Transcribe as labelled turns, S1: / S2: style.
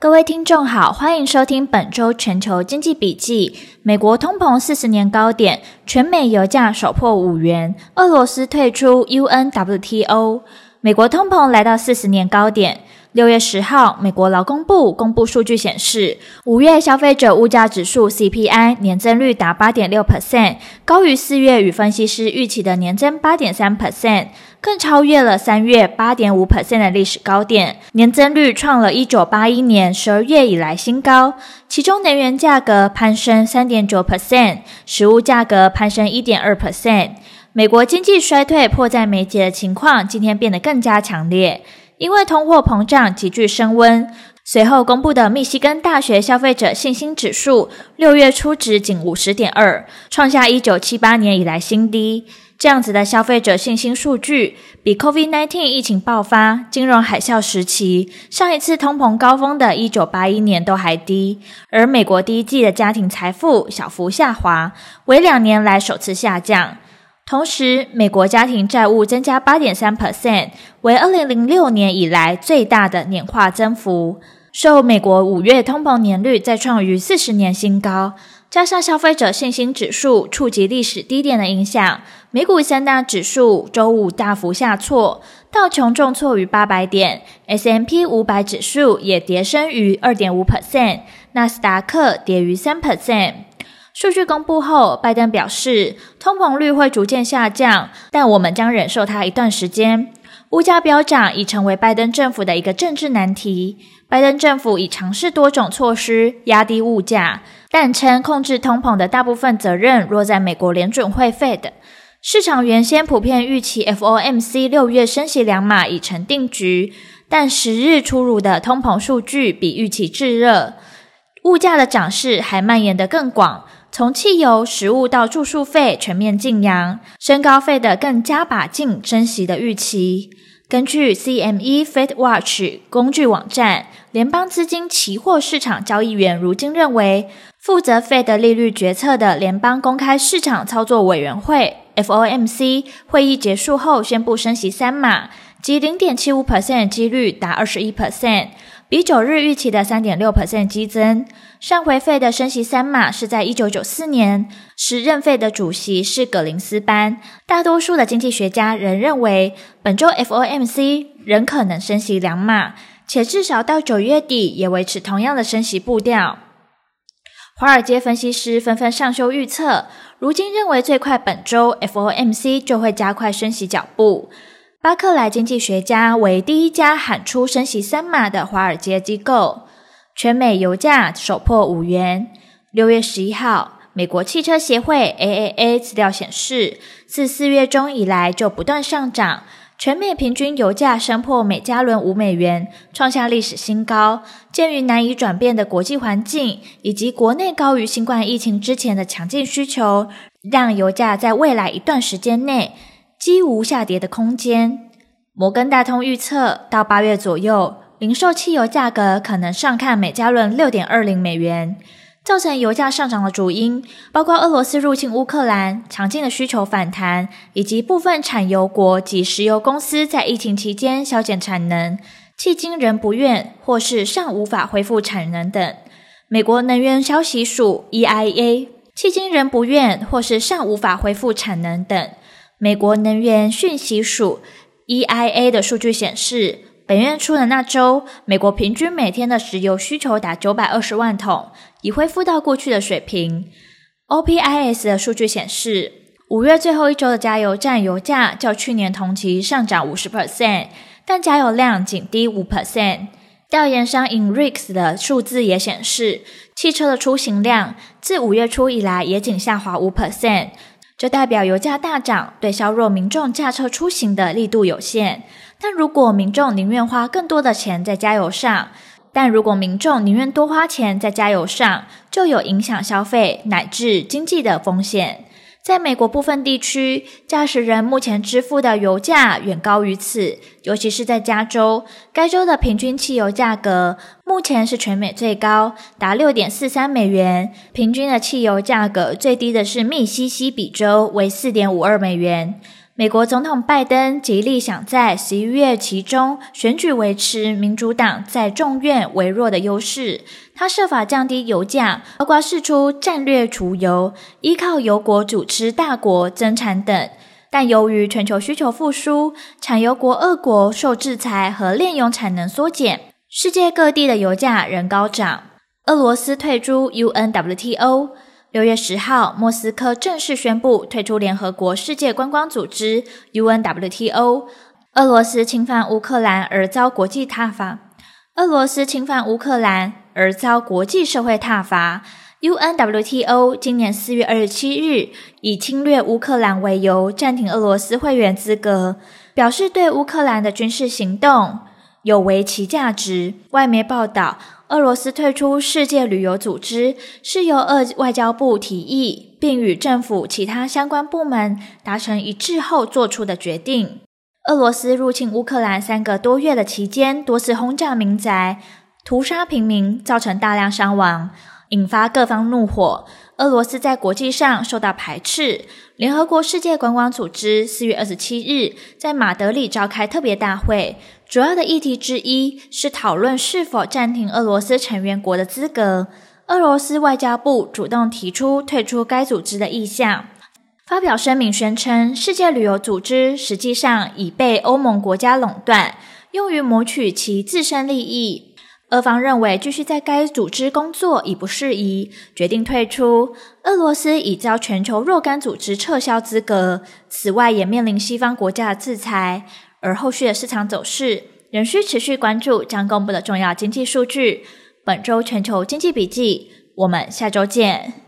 S1: 各位听众好，欢迎收听本周全球经济笔记。美国通膨四十年高点，全美油价首破五元。俄罗斯退出 UNWTO，美国通膨来到四十年高点。六月十号，美国劳工部公布数据显示，五月消费者物价指数 CPI 年增率达八点六 percent，高于四月与分析师预期的年增八点三 percent，更超越了三月八点五 percent 的历史高点，年增率创了一九八一年十二月以来新高。其中，能源价格攀升三点九 percent，食物价格攀升一点二 percent。美国经济衰退迫在眉睫的情况，今天变得更加强烈。因为通货膨胀急剧升温，随后公布的密西根大学消费者信心指数六月初值仅五十点二，创下一九七八年以来新低。这样子的消费者信心数据，比 COVID-19 疫情爆发、金融海啸时期上一次通膨高峰的一九八一年都还低。而美国第一季的家庭财富小幅下滑，为两年来首次下降。同时，美国家庭债务增加八点三 percent，为二零零六年以来最大的年化增幅。受美国五月通膨年率再创逾四十年新高，加上消费者信心指数触及历史低点的影响，美股三大指数周五大幅下挫，道琼重挫逾八百点，S M P 五百指数也跌升逾二点五 percent，纳斯达克跌逾三 percent。数据公布后，拜登表示，通膨率会逐渐下降，但我们将忍受它一段时间。物价飙涨已成为拜登政府的一个政治难题。拜登政府已尝试多种措施压低物价，但称控制通膨的大部分责任落在美国联准会 Fed。市场原先普遍预期 FOMC 六月升息两码已成定局，但十日出炉的通膨数据比预期炙热，物价的涨势还蔓延得更广。从汽油、食物到住宿费全面劲扬，升高费的更加把劲升息的预期。根据 CME Fed Watch 工具网站，联邦资金期货市场交易员如今认为，负责 Fed 利率决策的联邦公开市场操作委员会 FOMC 会议结束后宣布升息三码，即零点七五 percent 的几率达二十一 percent。比九日预期的三点六 percent 激增。上回费的升息三码是在一九九四年，时任费的主席是葛林斯潘。大多数的经济学家仍认为，本周 FOMC 仍可能升息两码，且至少到九月底也维持同样的升息步调。华尔街分析师纷纷上修预测，如今认为最快本周 FOMC 就会加快升息脚步。巴克莱经济学家为第一家喊出升息三码的华尔街机构。全美油价首破五元。六月十一号，美国汽车协会 AAA 资料显示，自四月中以来就不断上涨，全美平均油价升破每加仑五美元，创下历史新高。鉴于难以转变的国际环境，以及国内高于新冠疫情之前的强劲需求，让油价在未来一段时间内，几无下跌的空间。摩根大通预测，到八月左右，零售汽油价格可能上看每加仑六点二零美元。造成油价上涨的主因包括俄罗斯入侵乌克兰、强劲的需求反弹，以及部分产油国及石油公司在疫情期间削减产能，迄今仍不愿或是尚无法恢复产能等。美国能源消息署 EIA，迄今仍不愿或是尚无法恢复产能等。美国能源讯息署 （EIA） 的数据显示，本月初的那周，美国平均每天的石油需求达九百二十万桶，已恢复到过去的水平。OPIS 的数据显示，五月最后一周的加油站油价较去年同期上涨五十 percent，但加油量仅低五 percent。调研商 INRIX 的数字也显示，汽车的出行量自五月初以来也仅下滑五 percent。这代表油价大涨对削弱民众驾车出行的力度有限，但如果民众宁愿花更多的钱在加油上，但如果民众宁愿多花钱在加油上，就有影响消费乃至经济的风险。在美国部分地区，驾驶人目前支付的油价远高于此，尤其是在加州，该州的平均汽油价格目前是全美最高，达六点四三美元。平均的汽油价格最低的是密西西比州，为四点五二美元。美国总统拜登极力想在十一月期中选举维持民主党在众院微弱的优势，他设法降低油价，包括释出战略储油、依靠油国主持大国增产等。但由于全球需求复苏，产油国俄国受制裁和炼油产能缩减，世界各地的油价仍高涨。俄罗斯退出 UNWTO。六月十号，莫斯科正式宣布退出联合国世界观光组织 （UNWTO）。俄罗斯侵犯乌克兰而遭国际挞伐。俄罗斯侵犯乌克兰而遭国际社会挞伐。UNWTO 今年四月二十七日以侵略乌克兰为由暂停俄罗斯会员资格，表示对乌克兰的军事行动有违其价值。外媒报道。俄罗斯退出世界旅游组织是由俄外交部提议，并与政府其他相关部门达成一致后做出的决定。俄罗斯入侵乌克兰三个多月的期间，多次轰炸民宅、屠杀平民，造成大量伤亡，引发各方怒火。俄罗斯在国际上受到排斥。联合国世界观光组织四月二十七日在马德里召开特别大会。主要的议题之一是讨论是否暂停俄罗斯成员国的资格。俄罗斯外交部主动提出退出该组织的意向，发表声明宣称，世界旅游组织实际上已被欧盟国家垄断，用于谋取其自身利益。俄方认为继续在该组织工作已不适宜，决定退出。俄罗斯已遭全球若干组织撤销资格，此外也面临西方国家的制裁。而后续的市场走势仍需持续关注将公布的重要经济数据。本周全球经济笔记，我们下周见。